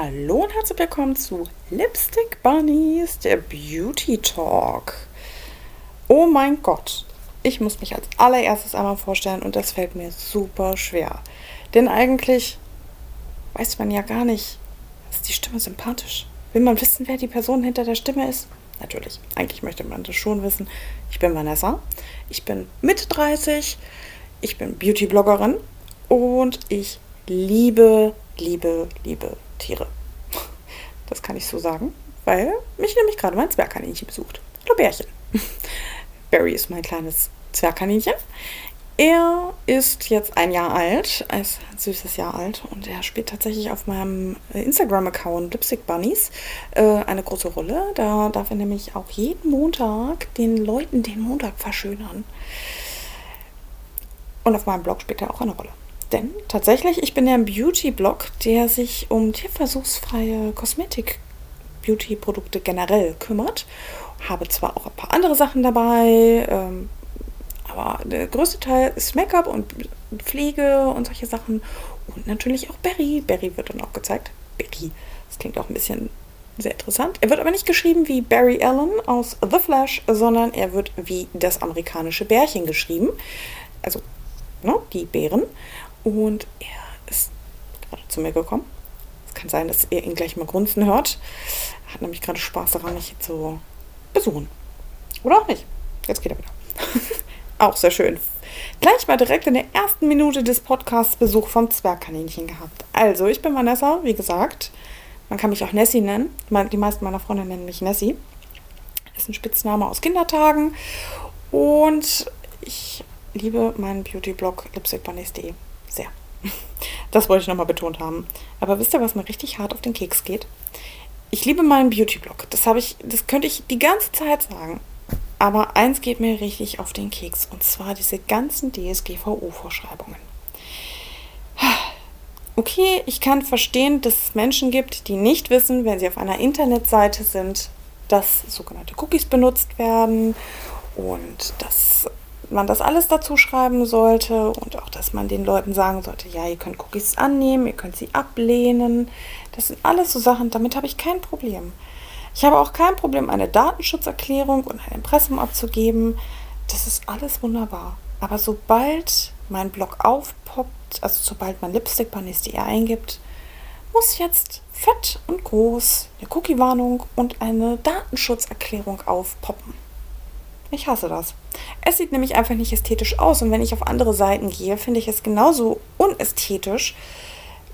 Hallo und herzlich willkommen zu Lipstick Bunnies, der Beauty Talk. Oh mein Gott, ich muss mich als allererstes einmal vorstellen und das fällt mir super schwer. Denn eigentlich weiß man ja gar nicht, ist die Stimme sympathisch? Will man wissen, wer die Person hinter der Stimme ist? Natürlich, eigentlich möchte man das schon wissen. Ich bin Vanessa, ich bin Mitte 30, ich bin Beauty-Bloggerin und ich liebe, liebe, liebe Tiere. Das kann ich so sagen, weil mich nämlich gerade mein Zwergkaninchen besucht. Hallo Bärchen. Barry ist mein kleines Zwergkaninchen. Er ist jetzt ein Jahr alt, ein süßes Jahr alt und er spielt tatsächlich auf meinem Instagram-Account Lipstick Bunnies äh, eine große Rolle. Da darf er nämlich auch jeden Montag den Leuten den Montag verschönern. Und auf meinem Blog spielt er auch eine Rolle. Denn tatsächlich, ich bin ja ein Beauty-Blog, der sich um tierversuchsfreie Kosmetik-Beauty-Produkte generell kümmert. Habe zwar auch ein paar andere Sachen dabei, ähm, aber der größte Teil ist Make-up und Pflege und solche Sachen. Und natürlich auch Berry. Berry wird dann auch gezeigt. Berry. Das klingt auch ein bisschen sehr interessant. Er wird aber nicht geschrieben wie Barry Allen aus The Flash, sondern er wird wie das amerikanische Bärchen geschrieben. Also ne, die Bären. Und er ist gerade zu mir gekommen. Es kann sein, dass ihr ihn gleich mal grunzen hört. Er hat nämlich gerade Spaß daran, mich zu besuchen. Oder auch nicht. Jetzt geht er wieder. auch sehr schön. Gleich mal direkt in der ersten Minute des Podcasts Besuch vom Zwergkaninchen gehabt. Also, ich bin Vanessa, wie gesagt. Man kann mich auch Nessie nennen. Die meisten meiner Freunde nennen mich Nessie. Das ist ein Spitzname aus Kindertagen. Und ich liebe meinen Beauty-Blog lipstickbunnies.de sehr. Das wollte ich nochmal betont haben. Aber wisst ihr, was mir richtig hart auf den Keks geht? Ich liebe meinen Beauty-Blog. Das habe ich, das könnte ich die ganze Zeit sagen. Aber eins geht mir richtig auf den Keks. Und zwar diese ganzen DSGVO-Vorschreibungen. Okay, ich kann verstehen, dass es Menschen gibt, die nicht wissen, wenn sie auf einer Internetseite sind, dass sogenannte Cookies benutzt werden und dass man das alles dazu schreiben sollte und auch, dass man den Leuten sagen sollte, ja, ihr könnt Cookies annehmen, ihr könnt sie ablehnen. Das sind alles so Sachen, damit habe ich kein Problem. Ich habe auch kein Problem, eine Datenschutzerklärung und ein Impressum abzugeben. Das ist alles wunderbar. Aber sobald mein Blog aufpoppt, also sobald man Lipstick Bunnies.de eingibt, muss jetzt fett und groß eine Cookie-Warnung und eine Datenschutzerklärung aufpoppen. Ich hasse das. Es sieht nämlich einfach nicht ästhetisch aus und wenn ich auf andere Seiten gehe, finde ich es genauso unästhetisch,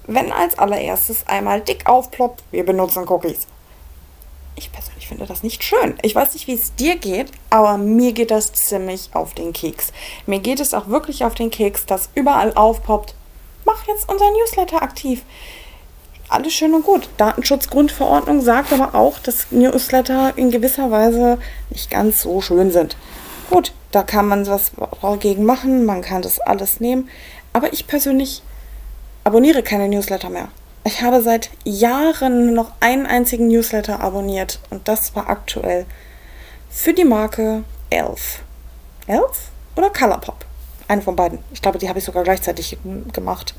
wenn als allererstes einmal dick aufploppt, wir benutzen Cookies. Ich persönlich finde das nicht schön. Ich weiß nicht, wie es dir geht, aber mir geht das ziemlich auf den Keks. Mir geht es auch wirklich auf den Keks, dass überall aufpoppt, mach jetzt unser Newsletter aktiv alles schön und gut. Datenschutzgrundverordnung sagt aber auch, dass Newsletter in gewisser Weise nicht ganz so schön sind. Gut, da kann man was dagegen machen, man kann das alles nehmen. Aber ich persönlich abonniere keine Newsletter mehr. Ich habe seit Jahren noch einen einzigen Newsletter abonniert und das war aktuell für die Marke Elf. Elf oder Colourpop? Eine von beiden. Ich glaube, die habe ich sogar gleichzeitig gemacht.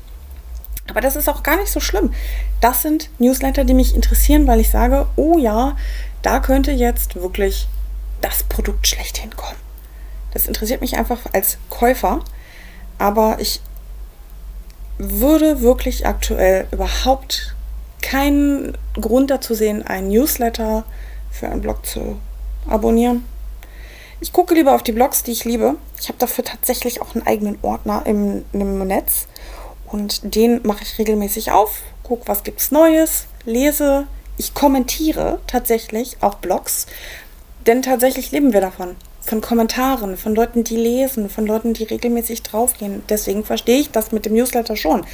Aber das ist auch gar nicht so schlimm. Das sind Newsletter, die mich interessieren, weil ich sage, oh ja, da könnte jetzt wirklich das Produkt schlechthin kommen. Das interessiert mich einfach als Käufer, aber ich würde wirklich aktuell überhaupt keinen Grund dazu sehen, einen Newsletter für einen Blog zu abonnieren. Ich gucke lieber auf die Blogs, die ich liebe. Ich habe dafür tatsächlich auch einen eigenen Ordner im, im Netz und den mache ich regelmäßig auf, gucke, was gibt es Neues, lese. Ich kommentiere tatsächlich auch Blogs, denn tatsächlich leben wir davon. Von Kommentaren, von Leuten, die lesen, von Leuten, die regelmäßig draufgehen. Deswegen verstehe ich das mit dem Newsletter schon.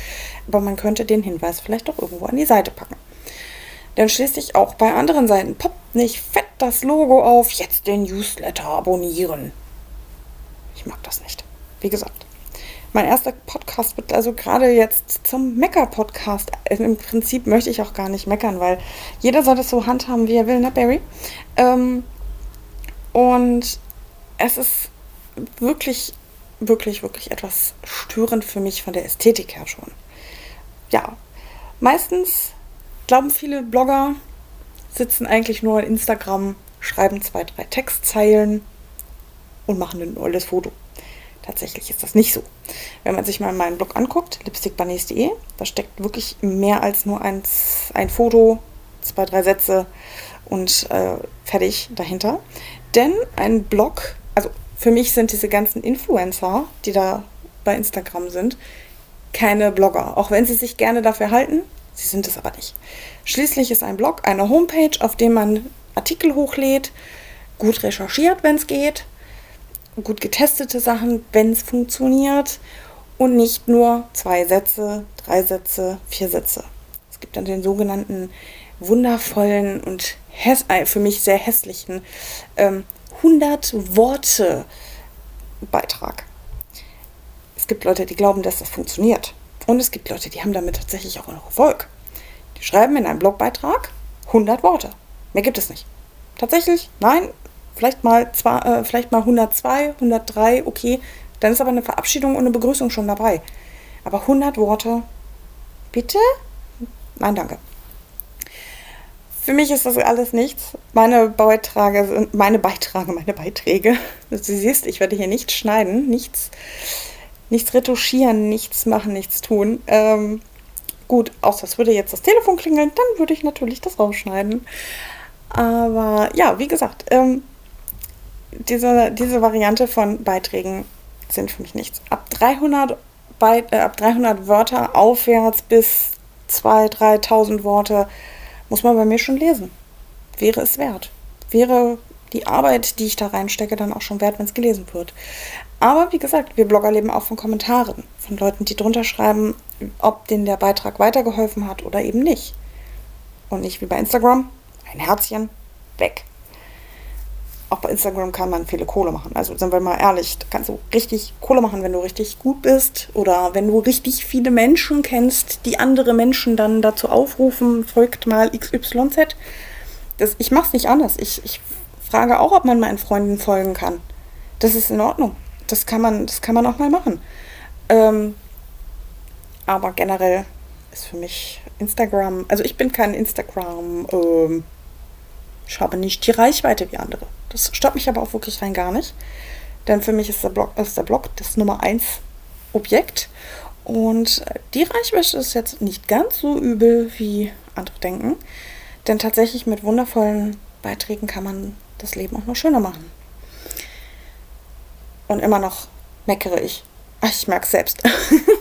Aber man könnte den Hinweis vielleicht doch irgendwo an die Seite packen. Denn schließlich auch bei anderen Seiten poppt nicht fett das Logo auf, jetzt den Newsletter abonnieren. Ich mag das nicht. Wie gesagt, mein erster Podcast wird also gerade jetzt zum Mecker-Podcast. Im Prinzip möchte ich auch gar nicht meckern, weil jeder soll das so handhaben, wie er will, ne, Barry? Ähm, und es ist wirklich, wirklich, wirklich etwas störend für mich von der Ästhetik her schon. Ja, meistens glauben viele Blogger, sitzen eigentlich nur in Instagram, schreiben zwei, drei Textzeilen und machen ein tolles Foto. Tatsächlich ist das nicht so. Wenn man sich mal meinen Blog anguckt, lipstickbunnies.de, da steckt wirklich mehr als nur ein, ein Foto, zwei, drei Sätze und äh, fertig dahinter. Denn ein Blog, also für mich sind diese ganzen Influencer, die da bei Instagram sind, keine Blogger. Auch wenn sie sich gerne dafür halten, sie sind es aber nicht. Schließlich ist ein Blog eine Homepage, auf dem man Artikel hochlädt, gut recherchiert, wenn es geht, gut getestete Sachen, wenn es funktioniert und nicht nur zwei Sätze, drei Sätze, vier Sätze. Es gibt dann den sogenannten wundervollen und äh, für mich sehr hässlichen ähm, 100 Worte Beitrag. Es gibt Leute, die glauben, dass das funktioniert. Und es gibt Leute, die haben damit tatsächlich auch noch Erfolg. Die schreiben in einem Blogbeitrag 100 Worte. Mehr gibt es nicht. Tatsächlich, nein, vielleicht mal, zwei, äh, vielleicht mal 102, 103, okay. Dann ist aber eine Verabschiedung und eine Begrüßung schon dabei. Aber 100 Worte, bitte? Nein, danke. Für mich ist das alles nichts. Meine Beiträge sind meine Beiträge, meine Beiträge. Du siehst, ich werde hier nichts schneiden, nichts, nichts retuschieren, nichts machen, nichts tun. Ähm, gut, außer es würde jetzt das Telefon klingeln, dann würde ich natürlich das rausschneiden. Aber ja, wie gesagt, ähm, diese, diese Variante von Beiträgen sind für mich nichts. Ab 300, Beit, äh, ab 300 Wörter aufwärts bis 2.000, 3.000 Worte muss man bei mir schon lesen. Wäre es wert. Wäre die Arbeit, die ich da reinstecke, dann auch schon wert, wenn es gelesen wird. Aber wie gesagt, wir Blogger leben auch von Kommentaren, von Leuten, die drunter schreiben, ob denen der Beitrag weitergeholfen hat oder eben nicht. Und nicht wie bei Instagram, ein Herzchen, weg. Auch bei Instagram kann man viele Kohle machen. Also sind wir mal ehrlich, kannst du richtig Kohle machen, wenn du richtig gut bist oder wenn du richtig viele Menschen kennst, die andere Menschen dann dazu aufrufen, folgt mal XYZ. Das, ich mache es nicht anders. Ich, ich frage auch, ob man meinen Freunden folgen kann. Das ist in Ordnung. Das kann man, das kann man auch mal machen. Ähm, aber generell ist für mich Instagram, also ich bin kein Instagram, ähm, ich habe nicht die Reichweite wie andere. Das stört mich aber auch wirklich rein gar nicht. Denn für mich ist der Blog, ist der Blog das Nummer 1 Objekt. Und die Reichweite ist jetzt nicht ganz so übel, wie andere denken. Denn tatsächlich mit wundervollen Beiträgen kann man das Leben auch noch schöner machen. Und immer noch meckere ich. Ach, ich merke selbst.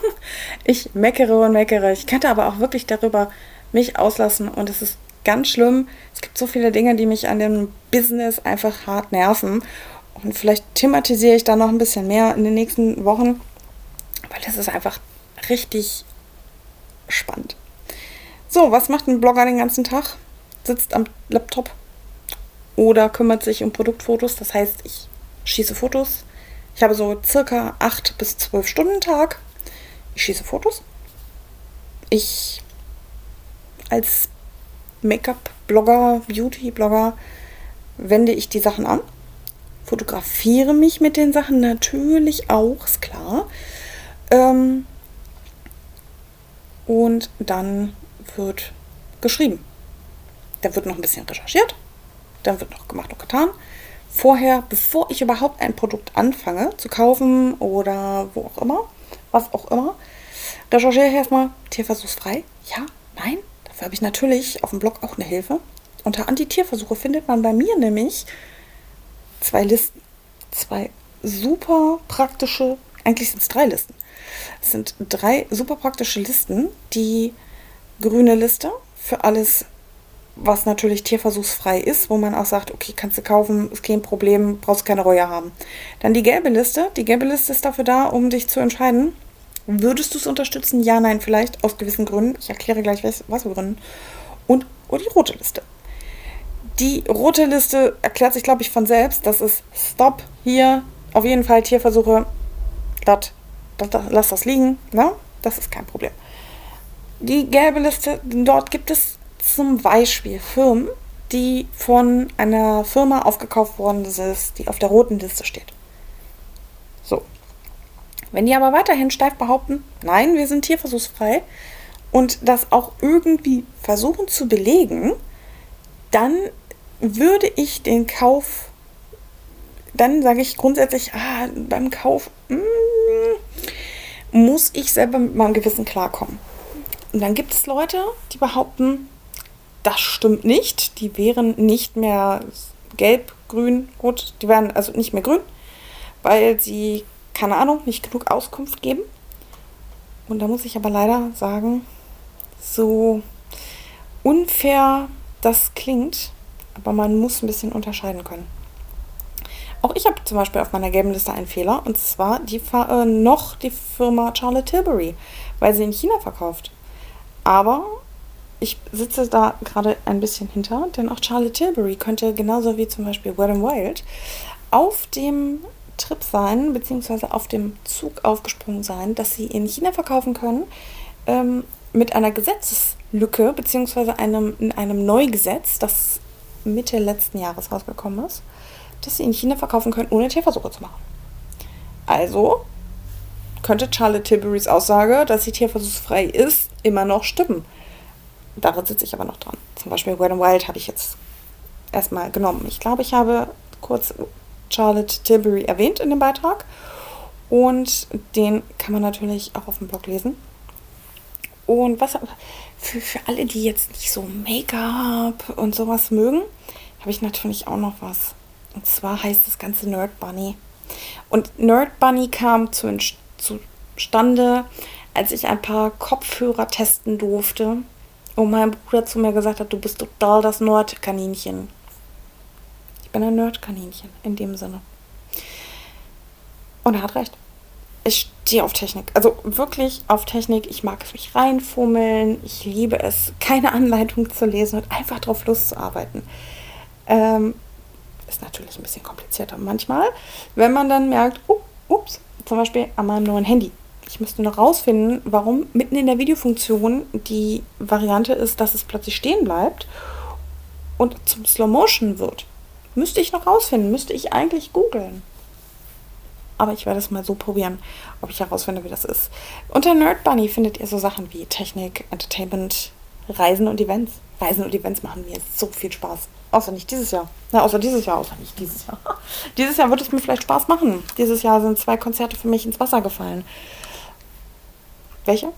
ich meckere und meckere. Ich könnte aber auch wirklich darüber mich auslassen und es ist ganz schlimm. Es gibt so viele Dinge, die mich an dem Business einfach hart nerven. Und vielleicht thematisiere ich da noch ein bisschen mehr in den nächsten Wochen, weil das ist einfach richtig spannend. So, was macht ein Blogger den ganzen Tag? Sitzt am Laptop oder kümmert sich um Produktfotos. Das heißt, ich schieße Fotos. Ich habe so circa 8 bis 12 Stunden Tag. Ich schieße Fotos. Ich als Make-up-Blogger, Beauty-Blogger wende ich die Sachen an, fotografiere mich mit den Sachen natürlich auch, ist klar. Ähm, und dann wird geschrieben. Da wird noch ein bisschen recherchiert, dann wird noch gemacht und getan. Vorher, bevor ich überhaupt ein Produkt anfange zu kaufen oder wo auch immer, was auch immer, recherchiere ich erstmal tierversuchsfrei. Ja, nein, Dafür habe ich natürlich auf dem Blog auch eine Hilfe. Unter Antitierversuche findet man bei mir nämlich zwei Listen. Zwei super praktische, eigentlich sind es drei Listen. Es sind drei super praktische Listen. Die grüne Liste für alles, was natürlich tierversuchsfrei ist, wo man auch sagt, okay, kannst du kaufen, ist kein Problem, brauchst keine Reue haben. Dann die gelbe Liste. Die gelbe Liste ist dafür da, um dich zu entscheiden, Würdest du es unterstützen? Ja, nein, vielleicht aus gewissen Gründen. Ich erkläre gleich, was, was für Gründen. Und, und die rote Liste. Die rote Liste erklärt sich, glaube ich, von selbst. Das ist Stop, hier, auf jeden Fall Tierversuche, dat, dat, dat, lass das liegen. Ne? Das ist kein Problem. Die gelbe Liste, dort gibt es zum Beispiel Firmen, die von einer Firma aufgekauft worden sind, die auf der roten Liste steht. Wenn die aber weiterhin steif behaupten, nein, wir sind tierversuchsfrei und das auch irgendwie versuchen zu belegen, dann würde ich den Kauf, dann sage ich grundsätzlich, ah, beim Kauf mm, muss ich selber mit meinem Gewissen klarkommen. Und dann gibt es Leute, die behaupten, das stimmt nicht, die wären nicht mehr gelb, grün, rot, die wären also nicht mehr grün, weil sie, keine Ahnung, nicht genug Auskunft geben. Und da muss ich aber leider sagen, so unfair das klingt, aber man muss ein bisschen unterscheiden können. Auch ich habe zum Beispiel auf meiner gelben Liste einen Fehler und zwar die äh, noch die Firma Charlotte Tilbury, weil sie in China verkauft. Aber ich sitze da gerade ein bisschen hinter, denn auch Charlotte Tilbury könnte genauso wie zum Beispiel Wet n Wild auf dem Trip sein, beziehungsweise auf dem Zug aufgesprungen sein, dass sie in China verkaufen können, ähm, mit einer Gesetzeslücke, beziehungsweise einem, in einem Neugesetz, das Mitte letzten Jahres rausgekommen ist, dass sie in China verkaufen können, ohne Tierversuche zu machen. Also könnte Charlotte Tilburys Aussage, dass sie tierversuchsfrei ist, immer noch stimmen. Daran sitze ich aber noch dran. Zum Beispiel Wet n Wild habe ich jetzt erstmal genommen. Ich glaube, ich habe kurz Charlotte Tilbury erwähnt in dem Beitrag. Und den kann man natürlich auch auf dem Blog lesen. Und was für, für alle, die jetzt nicht so Make-up und sowas mögen, habe ich natürlich auch noch was. Und zwar heißt das Ganze Nerd Bunny. Und Nerd Bunny kam zu, zustande, als ich ein paar Kopfhörer testen durfte. Und mein Bruder zu mir gesagt hat, du bist total das Nerdkaninchen. Bin ein Nerdkaninchen in dem Sinne. Und er hat recht ich stehe auf Technik. Also wirklich auf Technik. Ich mag mich reinfummeln. Ich liebe es, keine Anleitung zu lesen und einfach drauf loszuarbeiten. Ähm, ist natürlich ein bisschen komplizierter manchmal, wenn man dann merkt, oh, ups, zum Beispiel an meinem neuen Handy. Ich müsste noch rausfinden, warum mitten in der Videofunktion die Variante ist, dass es plötzlich stehen bleibt und zum Slow Motion wird. Müsste ich noch rausfinden, müsste ich eigentlich googeln aber ich werde es mal so probieren, ob ich herausfinde, wie das ist. Unter Nerd Bunny findet ihr so Sachen wie Technik, Entertainment, Reisen und Events. Reisen und Events machen mir so viel Spaß. Außer nicht dieses Jahr. Na, außer dieses Jahr, außer nicht dieses Jahr. dieses Jahr wird es mir vielleicht Spaß machen. Dieses Jahr sind zwei Konzerte für mich ins Wasser gefallen. Welche?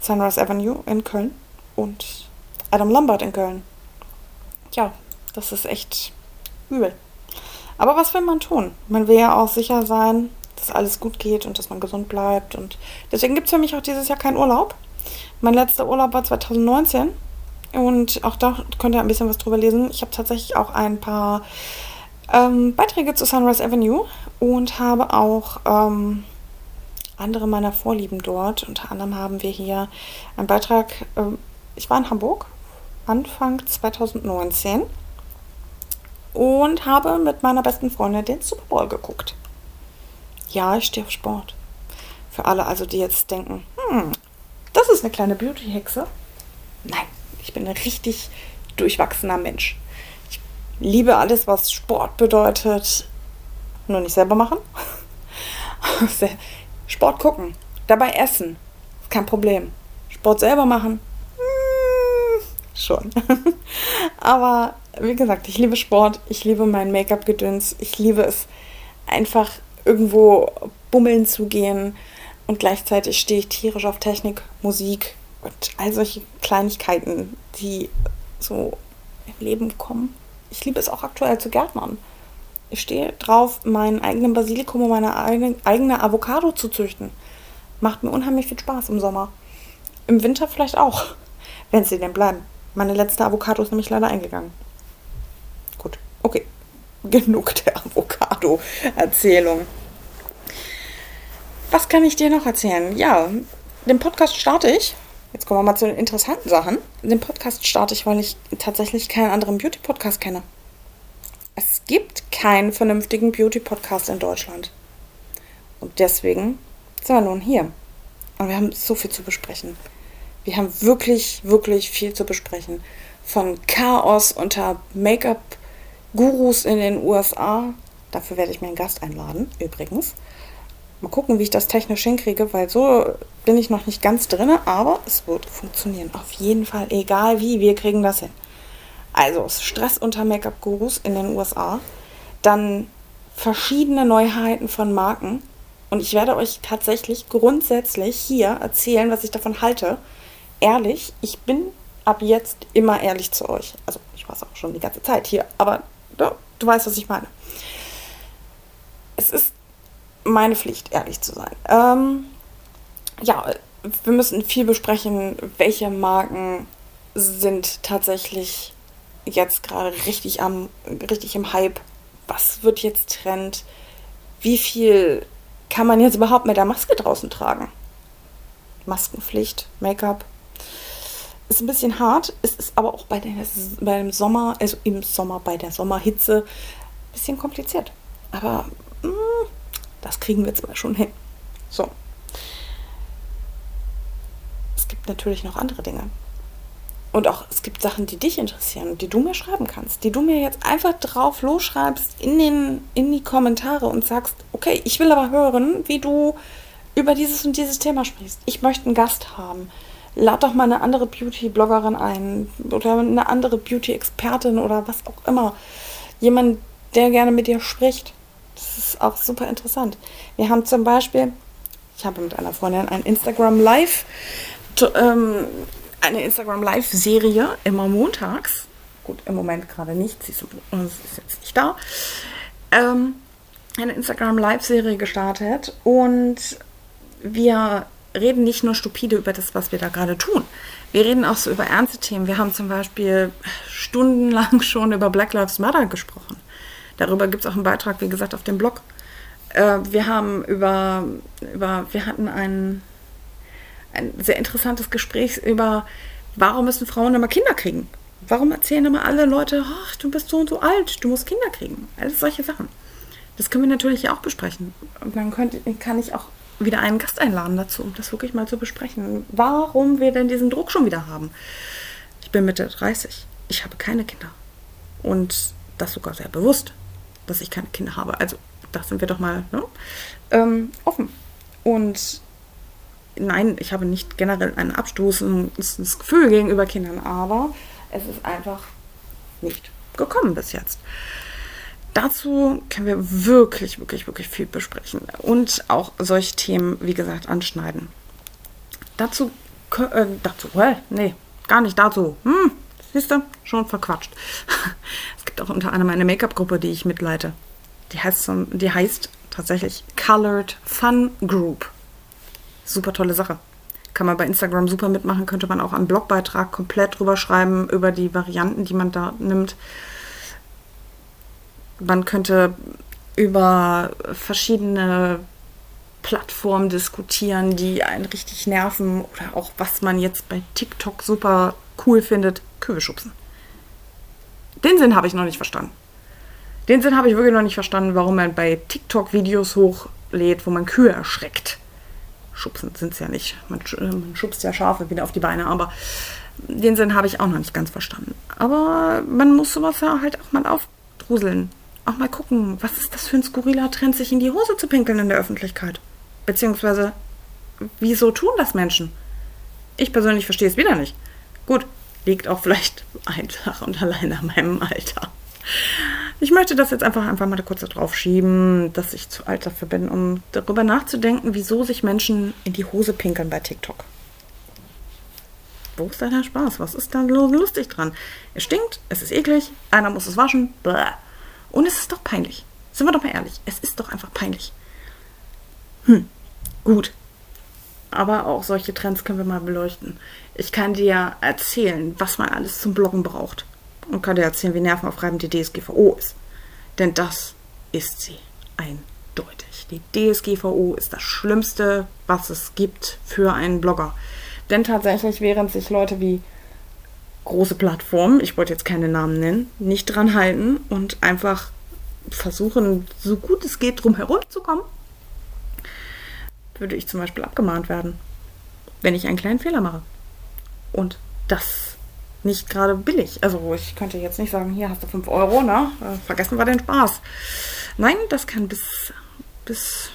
Sunrise Avenue in Köln und Adam Lambert in Köln. Ja, das ist echt übel. Aber was will man tun? Man will ja auch sicher sein, dass alles gut geht und dass man gesund bleibt. Und deswegen gibt es für mich auch dieses Jahr keinen Urlaub. Mein letzter Urlaub war 2019 und auch da könnt ihr ein bisschen was drüber lesen. Ich habe tatsächlich auch ein paar ähm, Beiträge zu Sunrise Avenue und habe auch ähm, andere meiner Vorlieben dort. Unter anderem haben wir hier einen Beitrag, ähm, ich war in Hamburg Anfang 2019 und habe mit meiner besten Freundin den Super Bowl geguckt. Ja, ich stehe auf Sport. Für alle also, die jetzt denken, hm, das ist eine kleine Beauty-Hexe. Nein, ich bin ein richtig durchwachsener Mensch. Ich liebe alles, was Sport bedeutet. Nur nicht selber machen. Sport gucken, dabei essen, kein Problem. Sport selber machen, schon. Aber wie gesagt, ich liebe Sport, ich liebe mein Make-up-Gedöns, ich liebe es einfach irgendwo bummeln zu gehen und gleichzeitig stehe ich tierisch auf Technik, Musik und all solche Kleinigkeiten, die so im Leben kommen. Ich liebe es auch aktuell zu gärtnern. Ich stehe drauf, meinen eigenen Basilikum und meine eigene Avocado zu züchten. Macht mir unheimlich viel Spaß im Sommer. Im Winter vielleicht auch, wenn sie denn bleiben. Meine letzte Avocado ist nämlich leider eingegangen. Gut, okay. Genug der Avocado-Erzählung. Was kann ich dir noch erzählen? Ja, den Podcast starte ich. Jetzt kommen wir mal zu den interessanten Sachen. Den Podcast starte ich, weil ich tatsächlich keinen anderen Beauty-Podcast kenne. Es gibt keinen vernünftigen Beauty-Podcast in Deutschland. Und deswegen sind wir nun hier. Und wir haben so viel zu besprechen. Wir haben wirklich, wirklich viel zu besprechen. Von Chaos unter Make-up-Gurus in den USA. Dafür werde ich mir einen Gast einladen, übrigens. Mal gucken, wie ich das technisch hinkriege, weil so bin ich noch nicht ganz drin, aber es wird funktionieren. Auf jeden Fall, egal wie, wir kriegen das hin. Also Stress unter Make-up-Gurus in den USA, dann verschiedene Neuheiten von Marken und ich werde euch tatsächlich grundsätzlich hier erzählen, was ich davon halte. Ehrlich, ich bin ab jetzt immer ehrlich zu euch. Also ich war es auch schon die ganze Zeit hier, aber ja, du weißt, was ich meine. Es ist meine Pflicht, ehrlich zu sein. Ähm, ja, wir müssen viel besprechen, welche Marken sind tatsächlich jetzt gerade richtig am, richtig im Hype. Was wird jetzt Trend? Wie viel kann man jetzt überhaupt mit der Maske draußen tragen? Maskenpflicht, Make-up. Ist ein bisschen hart. Es ist aber auch bei, den, bei Sommer, also im Sommer, bei der Sommerhitze, ein bisschen kompliziert. Aber mh, mm, das kriegen wir zwar schon hin. So. Es gibt natürlich noch andere Dinge. Und auch es gibt Sachen, die dich interessieren, die du mir schreiben kannst, die du mir jetzt einfach drauf losschreibst in, den, in die Kommentare und sagst, okay, ich will aber hören, wie du über dieses und dieses Thema sprichst. Ich möchte einen Gast haben. Lad doch mal eine andere Beauty-Bloggerin ein oder eine andere Beauty-Expertin oder was auch immer. Jemand, der gerne mit dir spricht. Das ist auch super interessant. Wir haben zum Beispiel, ich habe mit einer Freundin ein Instagram Live ähm, eine Instagram Live-Serie immer montags. Gut, im Moment gerade nicht, sie ist, jetzt nicht da. Ähm, eine Instagram Live-Serie gestartet und wir reden nicht nur stupide über das, was wir da gerade tun. Wir reden auch so über ernste Themen. Wir haben zum Beispiel stundenlang schon über Black Lives Matter gesprochen. Darüber gibt es auch einen Beitrag, wie gesagt, auf dem Blog. Äh, wir haben über, über, wir hatten einen ein sehr interessantes Gespräch über, warum müssen Frauen immer Kinder kriegen? Warum erzählen immer alle Leute, ach, du bist so und so alt, du musst Kinder kriegen? Alles solche Sachen. Das können wir natürlich auch besprechen. Und dann könnt, kann ich auch wieder einen Gast einladen dazu, um das wirklich mal zu besprechen. Warum wir denn diesen Druck schon wieder haben. Ich bin Mitte 30. Ich habe keine Kinder. Und das sogar sehr bewusst, dass ich keine Kinder habe. Also, da sind wir doch mal ne? ähm, offen. Und nein, ich habe nicht generell ein abstoßendes Gefühl gegenüber Kindern, aber es ist einfach nicht gekommen bis jetzt. Dazu können wir wirklich, wirklich, wirklich viel besprechen und auch solche Themen, wie gesagt, anschneiden. Dazu, äh, dazu, äh, nee, gar nicht dazu. Hm, siehst du, schon verquatscht. es gibt auch unter anderem eine Make-up-Gruppe, die ich mitleite. Die heißt, die heißt tatsächlich Colored Fun Group super tolle Sache. Kann man bei Instagram super mitmachen, könnte man auch einen Blogbeitrag komplett drüber schreiben, über die Varianten, die man da nimmt. Man könnte über verschiedene Plattformen diskutieren, die einen richtig nerven oder auch was man jetzt bei TikTok super cool findet, Kühe schubsen. Den Sinn habe ich noch nicht verstanden. Den Sinn habe ich wirklich noch nicht verstanden, warum man bei TikTok Videos hochlädt, wo man Kühe erschreckt schubsen sind es ja nicht. Man, man schubst ja Schafe wieder auf die Beine, aber den Sinn habe ich auch noch nicht ganz verstanden. Aber man muss sowas ja halt auch mal aufdruseln. Auch mal gucken, was ist das für ein skurriler Trend, sich in die Hose zu pinkeln in der Öffentlichkeit? Beziehungsweise, wieso tun das Menschen? Ich persönlich verstehe es wieder nicht. Gut, liegt auch vielleicht einfach und allein an meinem Alter. Ich möchte das jetzt einfach, einfach mal kurz darauf schieben, dass ich zu alt dafür bin, um darüber nachzudenken, wieso sich Menschen in die Hose pinkeln bei TikTok. Wo ist da der Spaß? Was ist da lustig dran? Es stinkt, es ist eklig, einer muss es waschen. Bäh. Und es ist doch peinlich. Sind wir doch mal ehrlich, es ist doch einfach peinlich. Hm, gut. Aber auch solche Trends können wir mal beleuchten. Ich kann dir erzählen, was man alles zum Bloggen braucht und kann dir erzählen, wie nervenaufreibend die DSGVO ist. Denn das ist sie eindeutig. Die DSGVO ist das Schlimmste, was es gibt für einen Blogger. Denn tatsächlich, während sich Leute wie große Plattformen, ich wollte jetzt keine Namen nennen, nicht dran halten und einfach versuchen, so gut es geht, drum herum zu kommen, würde ich zum Beispiel abgemahnt werden, wenn ich einen kleinen Fehler mache. Und das nicht gerade billig. Also ich könnte jetzt nicht sagen, hier hast du 5 Euro, ne? Äh, vergessen wir den Spaß. Nein, das kann bis, bis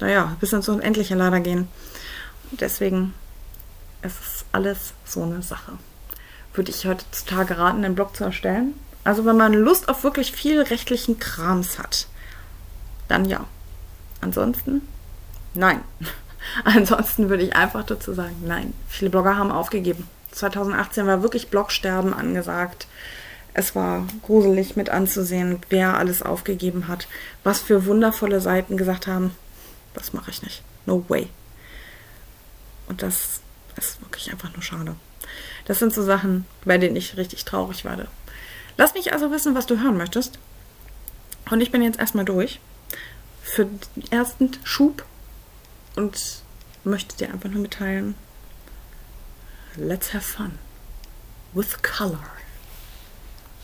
naja, bis ins Unendliche leider gehen. Und deswegen es ist alles so eine Sache. Würde ich heutzutage raten, einen Blog zu erstellen. Also wenn man Lust auf wirklich viel rechtlichen Krams hat, dann ja. Ansonsten, nein. Ansonsten würde ich einfach dazu sagen, nein. Viele Blogger haben aufgegeben. 2018 war wirklich Blogsterben angesagt. Es war gruselig mit anzusehen, wer alles aufgegeben hat, was für wundervolle Seiten gesagt haben, das mache ich nicht. No way. Und das ist wirklich einfach nur schade. Das sind so Sachen, bei denen ich richtig traurig werde. Lass mich also wissen, was du hören möchtest. Und ich bin jetzt erstmal durch für den ersten Schub und möchte dir einfach nur mitteilen, let's have fun with color.